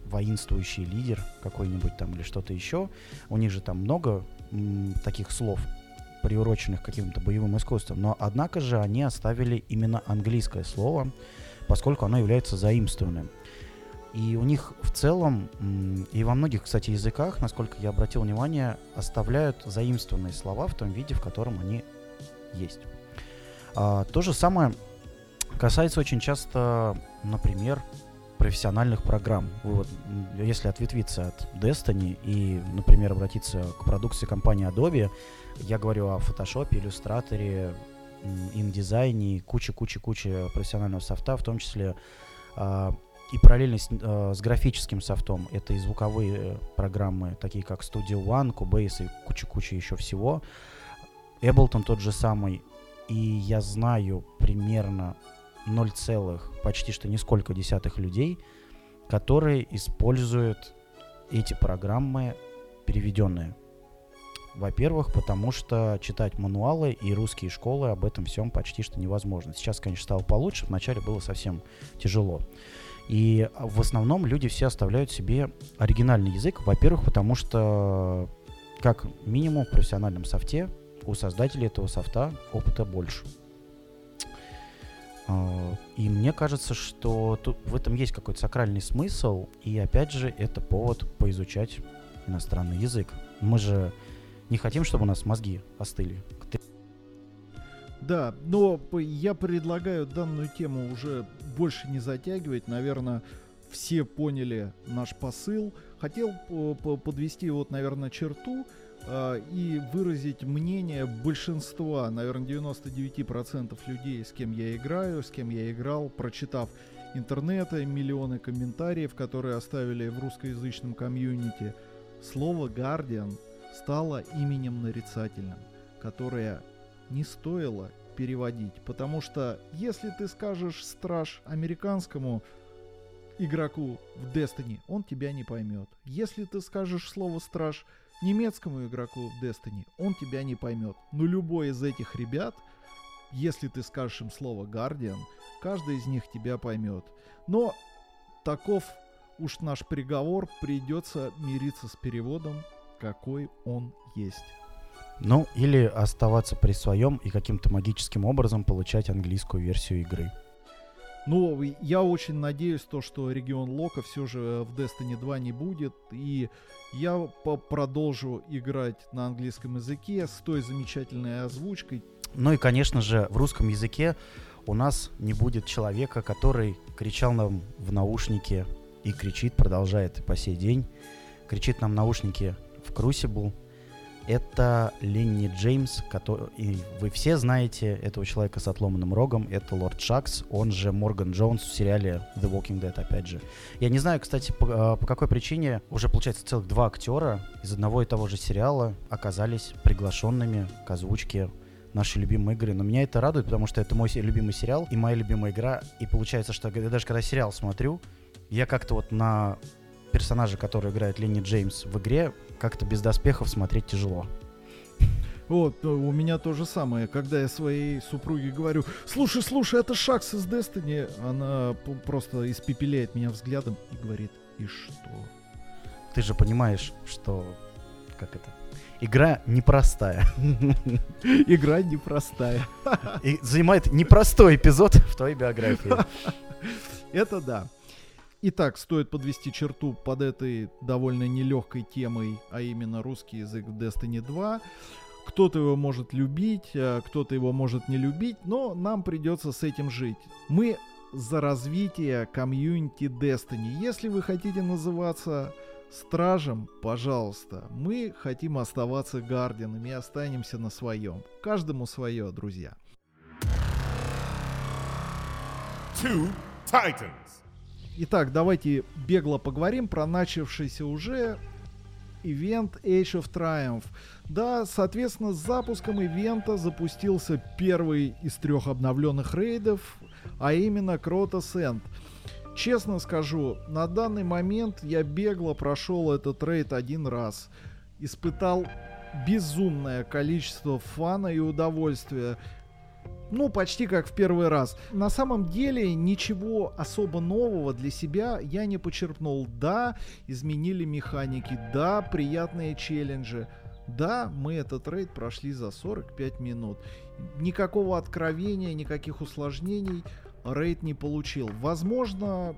воинствующий лидер какой-нибудь там или что-то еще, у них же там много м, таких слов, приуроченных к каким-то боевым искусствам, но однако же они оставили именно английское слово, поскольку оно является заимствованным. И у них в целом, и во многих, кстати, языках, насколько я обратил внимание, оставляют заимствованные слова в том виде, в котором они есть. А, то же самое касается очень часто, например, профессиональных программ. Вот, если ответвиться от Destiny и, например, обратиться к продукции компании Adobe, я говорю о Photoshop, м, InDesign, куча-куча-куча профессионального софта, в том числе а, и параллельно с, э, с графическим софтом. Это и звуковые э, программы, такие как Studio One, Cubase и куча-куча еще всего. Ableton тот же самый. И я знаю примерно 0, целых, почти что нисколько десятых людей, которые используют эти программы переведенные. Во-первых, потому что читать мануалы и русские школы об этом всем почти что невозможно. Сейчас, конечно, стало получше, вначале было совсем тяжело. И в основном люди все оставляют себе оригинальный язык. Во-первых, потому что, как минимум, в профессиональном софте у создателей этого софта опыта больше. А, И мне кажется, что тут в этом есть какой-то сакральный смысл, и опять же, это повод поизучать иностранный язык. Мы же не хотим, чтобы у нас мозги остыли. Да, но я предлагаю данную тему уже больше не затягивать. Наверное, все поняли наш посыл. Хотел подвести вот, наверное, черту а, и выразить мнение большинства, наверное, 99% людей, с кем я играю, с кем я играл, прочитав интернета, миллионы комментариев, которые оставили в русскоязычном комьюнити. Слово «Guardian» стало именем нарицательным, которое не стоило переводить, потому что если ты скажешь страж американскому игроку в Destiny, он тебя не поймет. Если ты скажешь слово страж немецкому игроку в Destiny, он тебя не поймет. Но любой из этих ребят, если ты скажешь им слово Guardian, каждый из них тебя поймет. Но таков уж наш приговор, придется мириться с переводом, какой он есть. Ну, или оставаться при своем и каким-то магическим образом получать английскую версию игры. Но я очень надеюсь, то, что регион Лока все же в Destiny 2 не будет. И я продолжу играть на английском языке с той замечательной озвучкой. Ну и, конечно же, в русском языке у нас не будет человека, который кричал нам в наушники и кричит, продолжает по сей день, кричит нам в наушники в Crucible. Это Ленни Джеймс, который, и вы все знаете этого человека с отломанным рогом, это Лорд Шакс, он же Морган Джонс в сериале The Walking Dead, опять же. Я не знаю, кстати, по, а, по какой причине уже, получается, целых два актера из одного и того же сериала оказались приглашенными к озвучке нашей любимой игры. Но меня это радует, потому что это мой любимый сериал и моя любимая игра. И получается, что я даже когда сериал смотрю, я как-то вот на персонажа, который играет Ленни Джеймс в игре, как-то без доспехов смотреть тяжело. Вот, э, у меня то же самое. Когда я своей супруге говорю, слушай, слушай, это Шакс из Destiny, она просто испепеляет меня взглядом и говорит, и что? Ты же понимаешь, что... Как это? Игра непростая. Игра непростая. И занимает непростой эпизод в твоей биографии. Это да. Итак, стоит подвести черту под этой довольно нелегкой темой, а именно русский язык в Destiny 2. Кто-то его может любить, а кто-то его может не любить, но нам придется с этим жить. Мы за развитие комьюнити Destiny. Если вы хотите называться стражем, пожалуйста. Мы хотим оставаться гардианами и останемся на своем. Каждому свое, друзья. Two Titans. Итак, давайте бегло поговорим про начавшийся уже ивент Age of Triumph. Да, соответственно, с запуском ивента запустился первый из трех обновленных рейдов, а именно Кротос Энд. Честно скажу, на данный момент я бегло прошел этот рейд один раз. Испытал безумное количество фана и удовольствия. Ну, почти как в первый раз. На самом деле, ничего особо нового для себя я не почерпнул. Да, изменили механики, да, приятные челленджи. Да, мы этот рейд прошли за 45 минут. Никакого откровения, никаких усложнений рейд не получил. Возможно,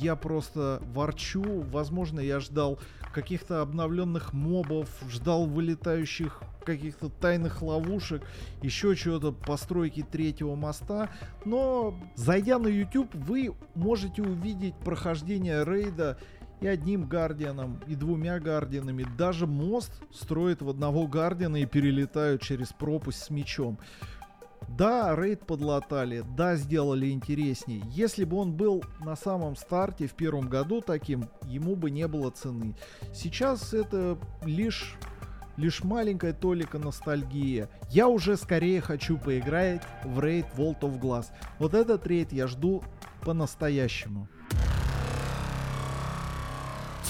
я просто ворчу, возможно, я ждал каких-то обновленных мобов, ждал вылетающих каких-то тайных ловушек, еще чего-то постройки третьего моста. Но зайдя на YouTube, вы можете увидеть прохождение рейда и одним гардианом, и двумя гардианами. Даже мост строят в одного гардиана и перелетают через пропасть с мечом. Да, рейд подлатали, да, сделали интересней. Если бы он был на самом старте в первом году таким, ему бы не было цены. Сейчас это лишь лишь маленькая толика ностальгия. Я уже скорее хочу поиграть в рейд Vault of Glass. Вот этот рейд я жду по-настоящему.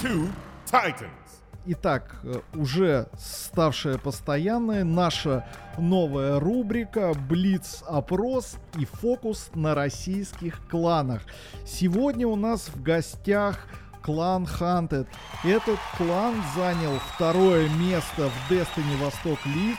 Two Titans. Итак, э, уже ставшая постоянной наша новая рубрика Блиц-опрос и фокус на российских кланах. Сегодня у нас в гостях клан Hunted. Этот клан занял второе место в Destiny Восток Лиг.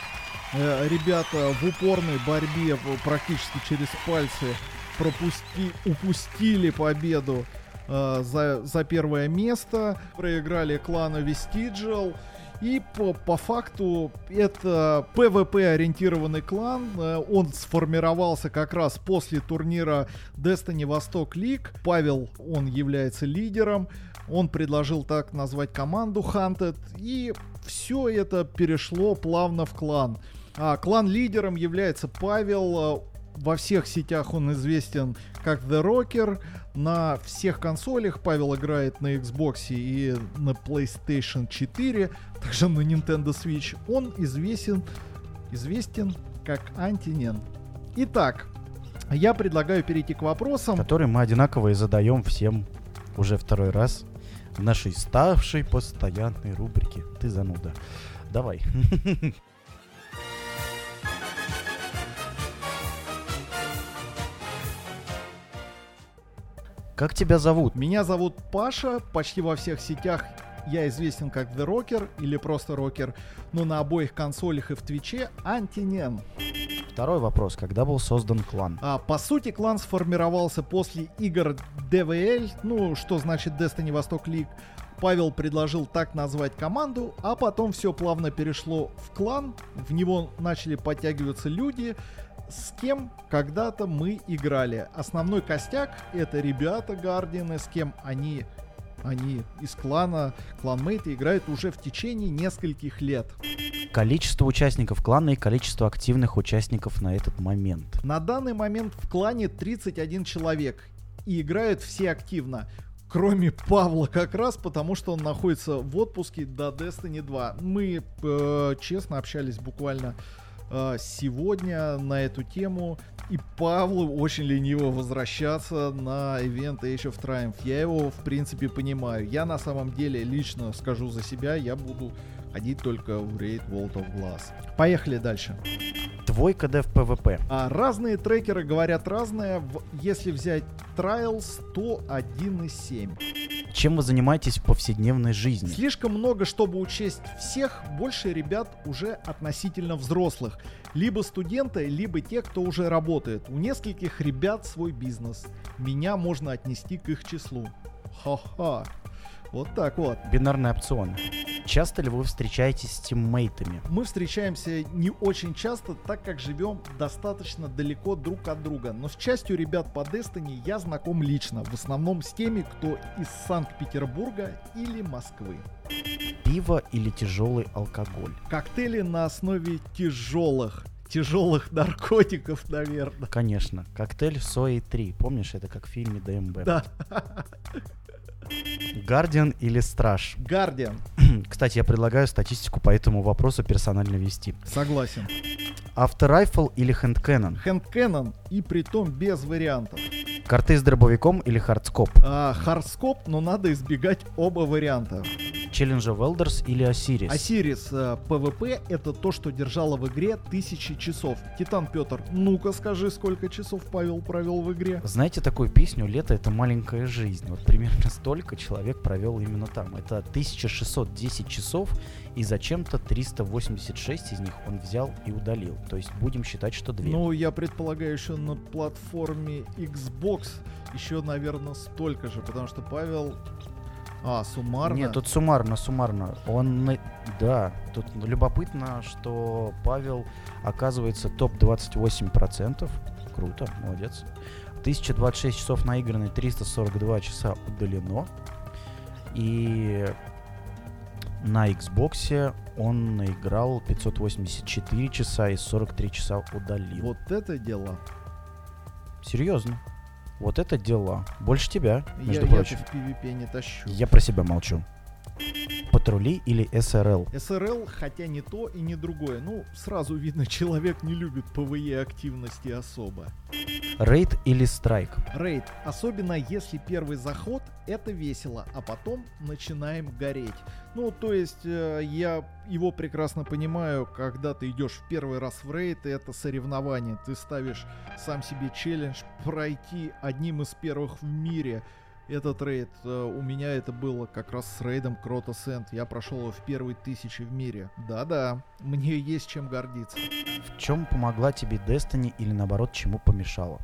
Э, Ребята в упорной борьбе практически через пальцы пропусти, упустили победу э, за, за первое место. Проиграли клану Vestigial. И по, по факту это PvP-ориентированный клан. Э, Он сформировался как раз после турнира Destiny Восток Лиг. Павел, он является лидером. Он предложил так назвать команду Hunted. И все это перешло плавно в клан. А клан лидером является Павел. Э, Во всех сетях он известен как The Rocker. На всех консолях Павел играет на Xbox и на PlayStation 4, также на Nintendo Switch. Он известен, известен как Антинен. Итак, я предлагаю перейти к вопросам. Который мы одинаково и задаем всем уже второй раз в нашей ставшей постоянной рубрике. Ты зануда. Давай. Как тебя зовут? Меня зовут Паша, почти во всех сетях я известен как The Rocker или просто Rocker, но на обоих консолях и в Твиче Антинен. Второй вопрос. Когда был создан клан? А, по сути, клан сформировался после игр DVL, ну, что значит Destiny Восток Лиг. Павел предложил так назвать команду, а потом все плавно перешло в клан, в него начали подтягиваться люди, с кем когда-то мы играли. Основной костяк это ребята Гардианы, с кем они, они из клана, кланмейты играют уже в течение нескольких лет. Количество участников клана и количество активных участников на этот момент. На данный момент в клане 31 человек. И играют все активно. Кроме Павла как раз, потому что он находится в отпуске до Destiny 2. Мы э, честно общались буквально э, сегодня на эту тему. И Павлу очень лениво возвращаться на ивент Age of Triumph. Я его, в принципе, понимаю. Я на самом деле лично скажу за себя, я буду ходить только в Raid Vault of Glass. Поехали дальше. Твой КД в ПВП. А разные трекеры говорят разное. Если взять Trials, то 1,7. Чем вы занимаетесь в повседневной жизни? Слишком много, чтобы учесть всех. Больше ребят уже относительно взрослых. Либо студенты, либо те, кто уже работает. У нескольких ребят свой бизнес. Меня можно отнести к их числу. Ха-ха. Вот так вот. Бинарный опцион. Часто ли вы встречаетесь с тиммейтами? Мы встречаемся не очень часто, так как живем достаточно далеко друг от друга. Но с частью ребят по Destiny я знаком лично. В основном с теми, кто из Санкт-Петербурга или Москвы. Пиво или тяжелый алкоголь? Коктейли на основе тяжелых, тяжелых наркотиков, наверное. Конечно. Коктейль Сои 3. Помнишь, это как в фильме ДМБ? Да. Guardian или Страж? Guardian. Кстати, я предлагаю статистику по этому вопросу персонально вести. Согласен. Auto rifle или hand cannon? Hand cannon и притом без вариантов. Карты с дробовиком или hardscope? А, Hardscope, но надо избегать оба варианта. Challenge of Elders или Осирис? Осирис ПВП это то, что держало в игре тысячи часов. Титан Петр, ну-ка скажи, сколько часов Павел провел в игре? Знаете такую песню «Лето — это маленькая жизнь»? Вот примерно столько человек провел именно там. Это 1610 часов, и зачем-то 386 из них он взял и удалил. То есть будем считать, что две. Ну, я предполагаю, еще на платформе Xbox еще, наверное, столько же, потому что Павел... А, суммарно? Нет, тут суммарно, суммарно. Он, да, тут любопытно, что Павел оказывается топ-28%. Круто, молодец. 1026 часов наиграны, 342 часа удалено. И на Xbox он наиграл 584 часа и 43 часа удалил. Вот это дело. Серьезно. Вот это дела. Больше тебя, Я, между я прочим. в PvP не тащу. Я про себя молчу. Патрули или SRL? SRL, хотя не то и не другое. Ну, сразу видно, человек не любит ПВЕ активности особо. Рейд или страйк? Рейд, особенно если первый заход, это весело, а потом начинаем гореть. Ну, то есть, э, я его прекрасно понимаю, когда ты идешь в первый раз в рейд, это соревнование. Ты ставишь сам себе челлендж пройти одним из первых в мире. Этот рейд, э, у меня это было как раз с рейдом Крота Сент. Я прошел его в первые тысячи в мире. Да-да, мне есть чем гордиться. В чем помогла тебе Destiny или наоборот чему помешала?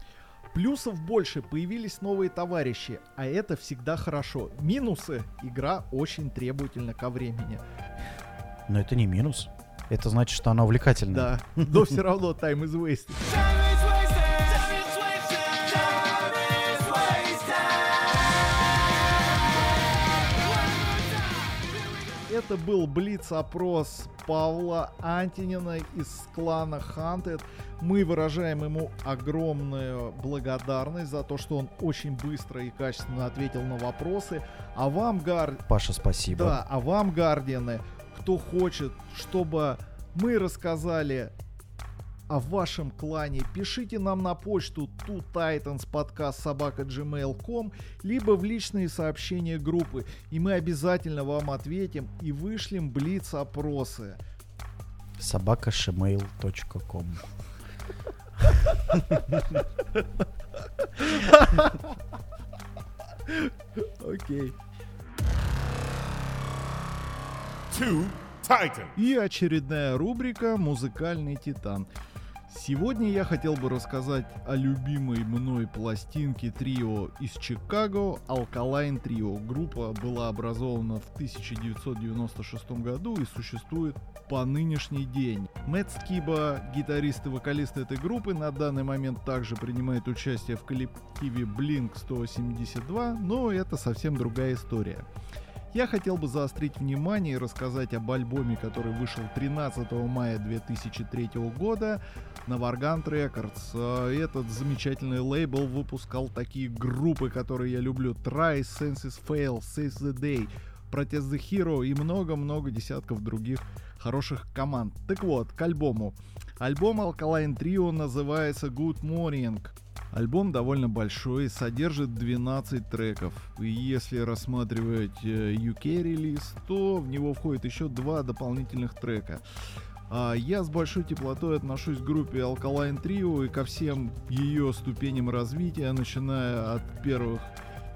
Плюсов больше, появились новые товарищи, а это всегда хорошо. Минусы, игра очень требовательна ко времени. Но это не минус. Это значит, что она увлекательная. Да, но все равно time is wasted. Это был Блиц-опрос Павла Антинина из клана Hunted. Мы выражаем ему огромную благодарность за то, что он очень быстро и качественно ответил на вопросы. А вам, Гар, Паша, спасибо. да, а вам, Гардианы, кто хочет, чтобы мы рассказали о вашем клане, пишите нам на почту titans либо в личные сообщения группы, и мы обязательно вам ответим и вышлем блиц-опросы. Собакашимейл.ком Окей. Two Titans. И очередная рубрика «Музыкальный титан». Сегодня я хотел бы рассказать о любимой мной пластинке трио из Чикаго Alkaline Trio. Группа была образована в 1996 году и существует по нынешний день. Мэтт Скиба, гитарист и вокалист этой группы, на данный момент также принимает участие в коллективе Blink 182, но это совсем другая история. Я хотел бы заострить внимание и рассказать об альбоме, который вышел 13 мая 2003 года на Vargant Records. Этот замечательный лейбл выпускал такие группы, которые я люблю. Try, Senses Fail, Seize the Day, Protest the Hero и много-много десятков других хороших команд. Так вот, к альбому. Альбом Alkaline Trio называется Good Morning. Альбом довольно большой, содержит 12 треков. И если рассматривать э, UK релиз, то в него входит еще два дополнительных трека. А, я с большой теплотой отношусь к группе Alkaline Trio и ко всем ее ступеням развития, начиная от первых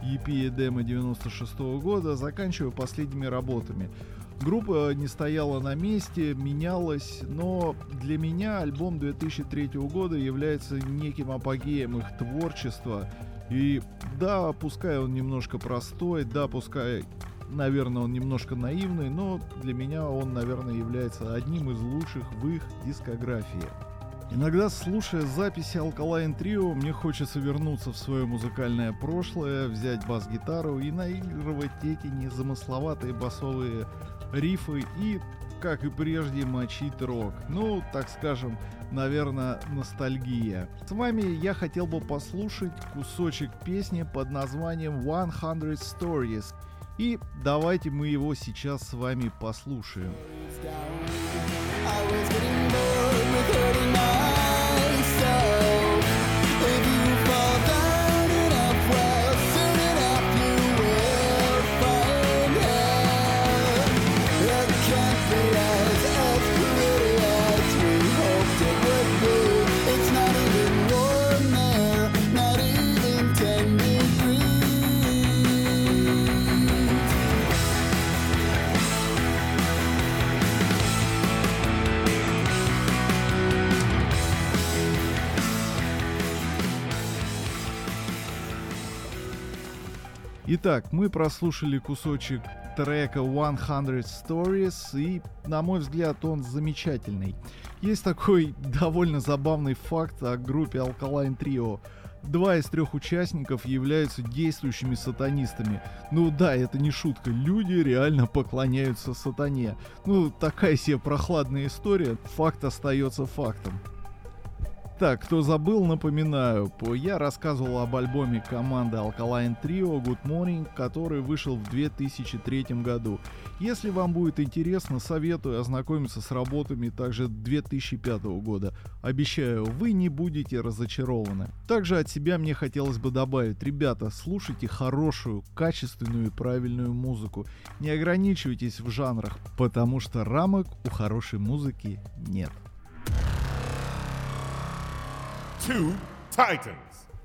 EP и демо 96 года, заканчивая последними работами. Группа не стояла на месте, менялась, но для меня альбом 2003 года является неким апогеем их творчества. И да, пускай он немножко простой, да, пускай, наверное, он немножко наивный, но для меня он, наверное, является одним из лучших в их дискографии. Иногда, слушая записи Alkaline Trio, мне хочется вернуться в свое музыкальное прошлое, взять бас-гитару и наигрывать эти незамысловатые басовые рифы и, как и прежде, мочить рок. Ну, так скажем, наверное, ностальгия. С вами я хотел бы послушать кусочек песни под названием 100 Stories. И давайте мы его сейчас с вами послушаем. I was getting bored Итак, мы прослушали кусочек трека 100 Stories, и, на мой взгляд, он замечательный. Есть такой довольно забавный факт о группе Alkaline Trio. Два из трех участников являются действующими сатанистами. Ну да, это не шутка, люди реально поклоняются сатане. Ну, такая себе прохладная история, факт остается фактом. Так, кто забыл, напоминаю, по- я рассказывал об альбоме команды Alkaline Trio Good Morning, который вышел в 2003 году. Если вам будет интересно, советую ознакомиться с работами также 2005 года. Обещаю, вы не будете разочарованы. Также от себя мне хотелось бы добавить, ребята, слушайте хорошую, качественную и правильную музыку. Не ограничивайтесь в жанрах, потому что рамок у хорошей музыки нет.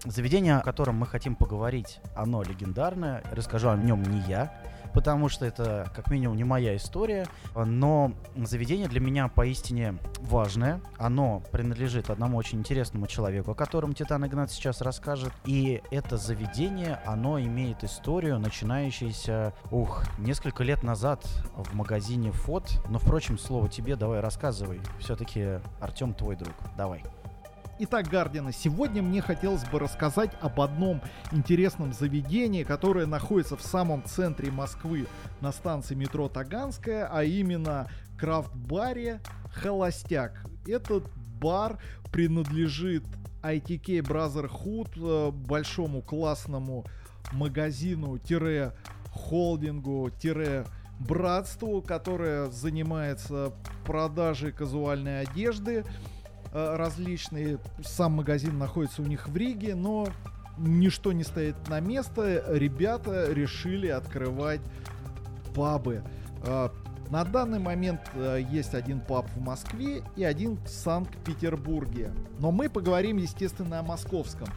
Заведение, о котором мы хотим поговорить, оно легендарное. Расскажу о нем не я, потому что это как минимум не моя история. Но заведение для меня поистине важное. Оно принадлежит одному очень интересному человеку, о котором Титан Игнат сейчас расскажет. И это заведение, оно имеет историю, начинающуюся, ух, несколько лет назад в магазине Фот. Но, впрочем, слово тебе, давай рассказывай. Все-таки Артем твой друг. Давай. Итак, Гардина, сегодня мне хотелось бы рассказать об одном интересном заведении, которое находится в самом центре Москвы на станции метро Таганская, а именно крафт-баре «Холостяк». Этот бар принадлежит ITK Brotherhood, э, большому классному магазину-холдингу-братству, которое занимается продажей казуальной одежды, различные. Сам магазин находится у них в Риге, но ничто не стоит на место. Ребята решили открывать пабы. Э, На данный момент э, есть один паб в Москве и один в Санкт-Петербурге. Но мы поговорим, естественно, о московском.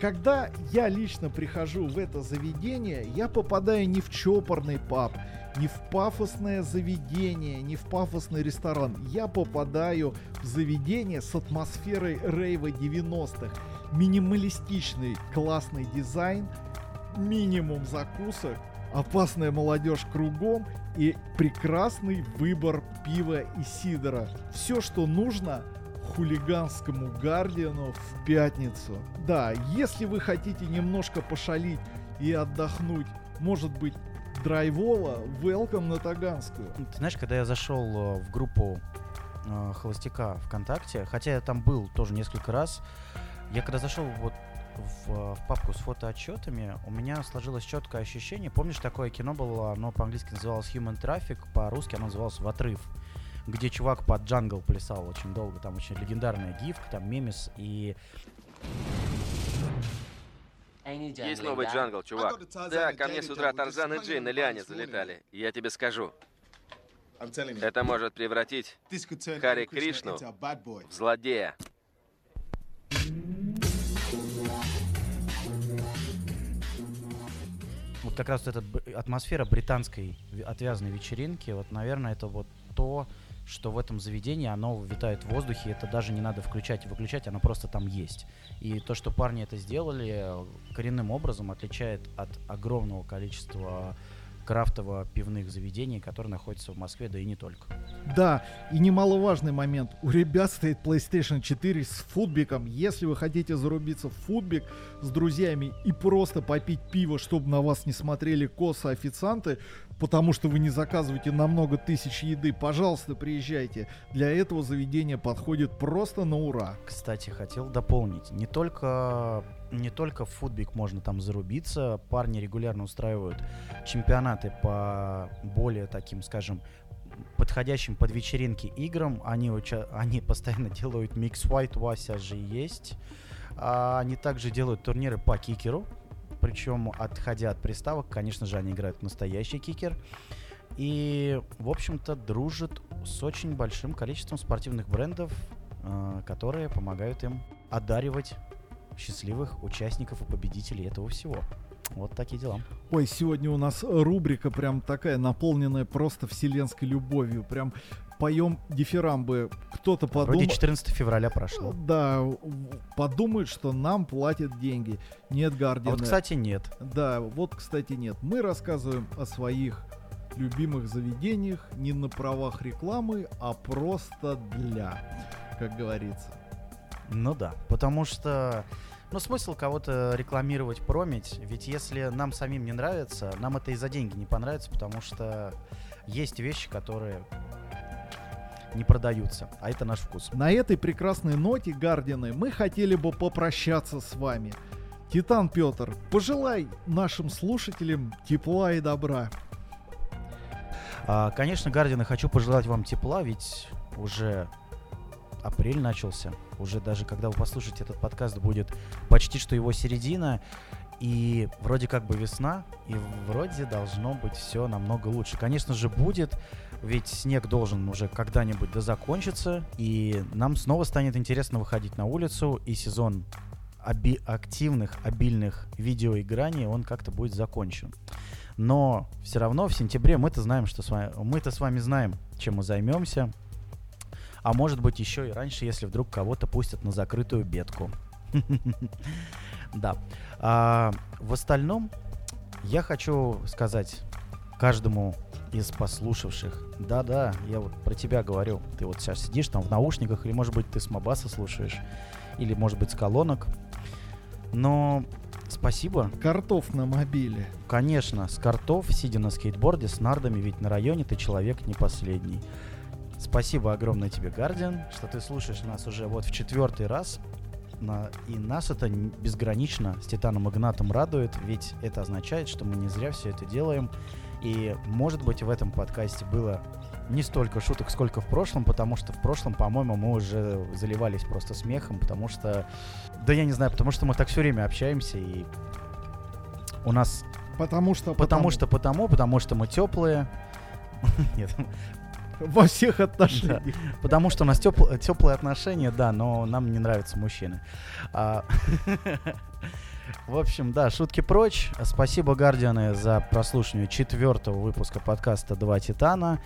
когда я лично прихожу в это заведение, я попадаю не в чопорный паб, не в пафосное заведение, не в пафосный ресторан. Я попадаю в заведение с атмосферой рейва 90-х. Минималистичный классный дизайн, минимум закусок, опасная молодежь кругом и прекрасный выбор пива и сидора. Все, что нужно хулиганскому Гардиану в пятницу. Да, если вы хотите немножко пошалить и отдохнуть, может быть, драйвово, welcome на Таганскую. Ты знаешь, когда я зашел э, в группу э, Холостяка ВКонтакте, хотя я там был тоже несколько раз, я когда зашел вот в, э, в папку с фотоотчетами, у меня сложилось четкое ощущение. Помнишь, такое кино было, оно по-английски называлось Human Traffic, по-русски оно называлось В отрыв, где чувак под джангл плясал очень долго, там очень легендарная гифка, там мемис и Есть новый джангл, чувак. Да, ко мне с утра Тарзан и Джей на Лиане залетали. Я тебе скажу, это может превратить Хари Кришну в злодея. вот как раз вот эта атмосфера британской отвязной вечеринки, вот, наверное, это вот то, что в этом заведении, оно витает в воздухе, это даже не надо включать и выключать, оно просто там есть. И то, что парни это сделали, коренным образом отличает от огромного количества крафтово-пивных заведений, которые находятся в Москве, да и не только. Да, и немаловажный момент. У ребят стоит PlayStation 4 с футбиком. Если вы хотите зарубиться в футбик с друзьями и просто попить пиво, чтобы на вас не смотрели косо официанты, потому что вы не заказываете на много тысяч еды, пожалуйста, приезжайте. Для этого заведение подходит просто на ура. Кстати, хотел дополнить. Не только, не только в футбик можно там зарубиться. Парни регулярно устраивают чемпионаты по более таким, скажем, подходящим под вечеринки играм. Они, уча- они постоянно делают микс white, Вася же есть. А они также делают турниры по кикеру. Причем, отходя от приставок, конечно же, они играют в настоящий кикер. И, в общем-то, дружат с очень большим количеством спортивных брендов, э, которые помогают им одаривать счастливых участников и победителей этого всего. Вот такие дела. Ой, сегодня у нас рубрика прям такая, наполненная просто вселенской любовью. Прям поем дифирамбы. Кто-то Вроде подумал... 14 февраля прошло. Да, в- подумает, что нам платят деньги. Нет, А Гардиан. вот, кстати, нет. Да, вот, кстати, нет. Мы рассказываем о своих любимых заведениях не на правах рекламы, а просто для, как говорится. Ну да, потому что... Ну, смысл кого-то рекламировать, промить, ведь если нам самим не нравится, нам это и за деньги не понравится, потому что есть вещи, которые не продаются, а это наш вкус. На этой прекрасной ноте, Гардины, мы хотели бы попрощаться с вами. Титан Петр, пожелай нашим слушателям тепла и добра. А, конечно, Гардины, хочу пожелать вам тепла, ведь уже апрель начался. Уже даже когда вы послушаете этот подкаст, будет почти что его середина. И вроде как бы весна, и вроде должно быть все намного лучше. Конечно же, будет, ведь снег должен уже когда-нибудь да закончиться, и нам снова станет интересно выходить на улицу, и сезон оби- активных, обильных видеоиграний, он как-то будет закончен. Но все равно в сентябре мы-то знаем, что с вами, мы-то с вами знаем, чем мы займемся. А может быть еще и раньше, если вдруг кого-то пустят на закрытую бетку. Да. А, в остальном я хочу сказать каждому из послушавших. Да-да, я вот про тебя говорю. Ты вот сейчас сидишь там в наушниках, или может быть ты с Мобаса слушаешь, или может быть с колонок. Но спасибо, Картов на мобиле. Конечно, с картов, сидя на скейтборде, с нардами, ведь на районе ты человек не последний. Спасибо огромное тебе, Гардиан, что ты слушаешь нас уже вот в четвертый раз. На- и нас это безгранично с Титаном Игнатом радует, ведь это означает, что мы не зря все это делаем. И, может быть, в этом подкасте было не столько шуток, сколько в прошлом, потому что в прошлом, по-моему, мы уже заливались просто смехом, потому что... Да я не знаю, потому что мы так все время общаемся, и у нас Потому что... Потому что потому, потому что мы теплые. Нет, Во всех отношениях. потому что у нас теплые отношения, да, но нам не нравятся мужчины. А, В общем, да, шутки прочь. Спасибо, Гардианы, за прослушивание четвертого выпуска подкаста «Два Титана».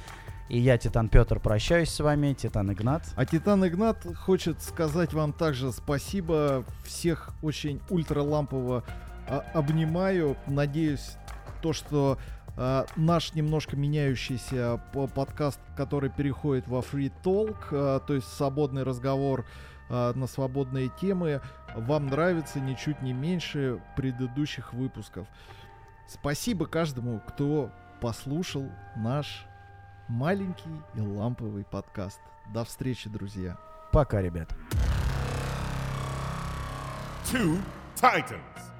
И я, Титан Петр, прощаюсь с вами. Титан Игнат. А Титан Игнат хочет сказать вам также спасибо. Всех очень ультралампово а, обнимаю. Надеюсь, то, что а, наш немножко меняющийся по- подкаст, который переходит во free talk, а, то есть свободный разговор а, на свободные темы, вам нравится ничуть не меньше предыдущих выпусков. Спасибо каждому, кто послушал наш маленький и ламповый подкаст. До встречи, друзья. Пока, ребят. Two Titans.